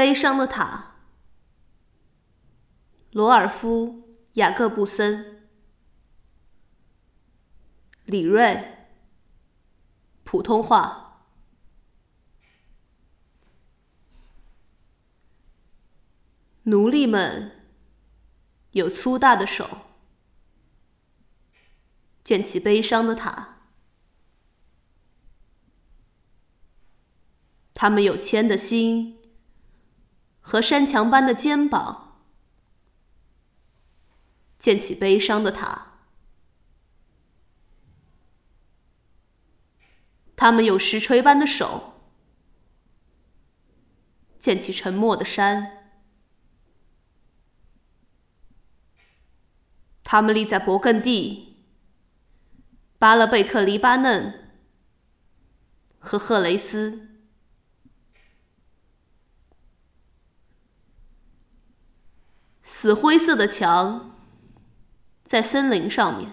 悲伤的塔，罗尔夫·雅各布森，李锐，普通话。奴隶们有粗大的手，建起悲伤的塔。他们有铅的心和山墙般的肩膀，建起悲伤的塔。他们有石锤般的手，建起沉默的山。他们立在勃艮第、巴勒贝克、黎巴嫩和赫雷斯。死灰色的墙，在森林上面；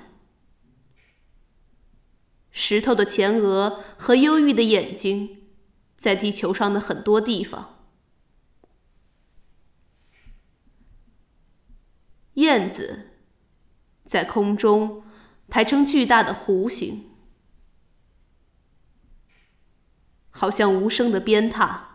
石头的前额和忧郁的眼睛，在地球上的很多地方。燕子在空中排成巨大的弧形，好像无声的鞭挞。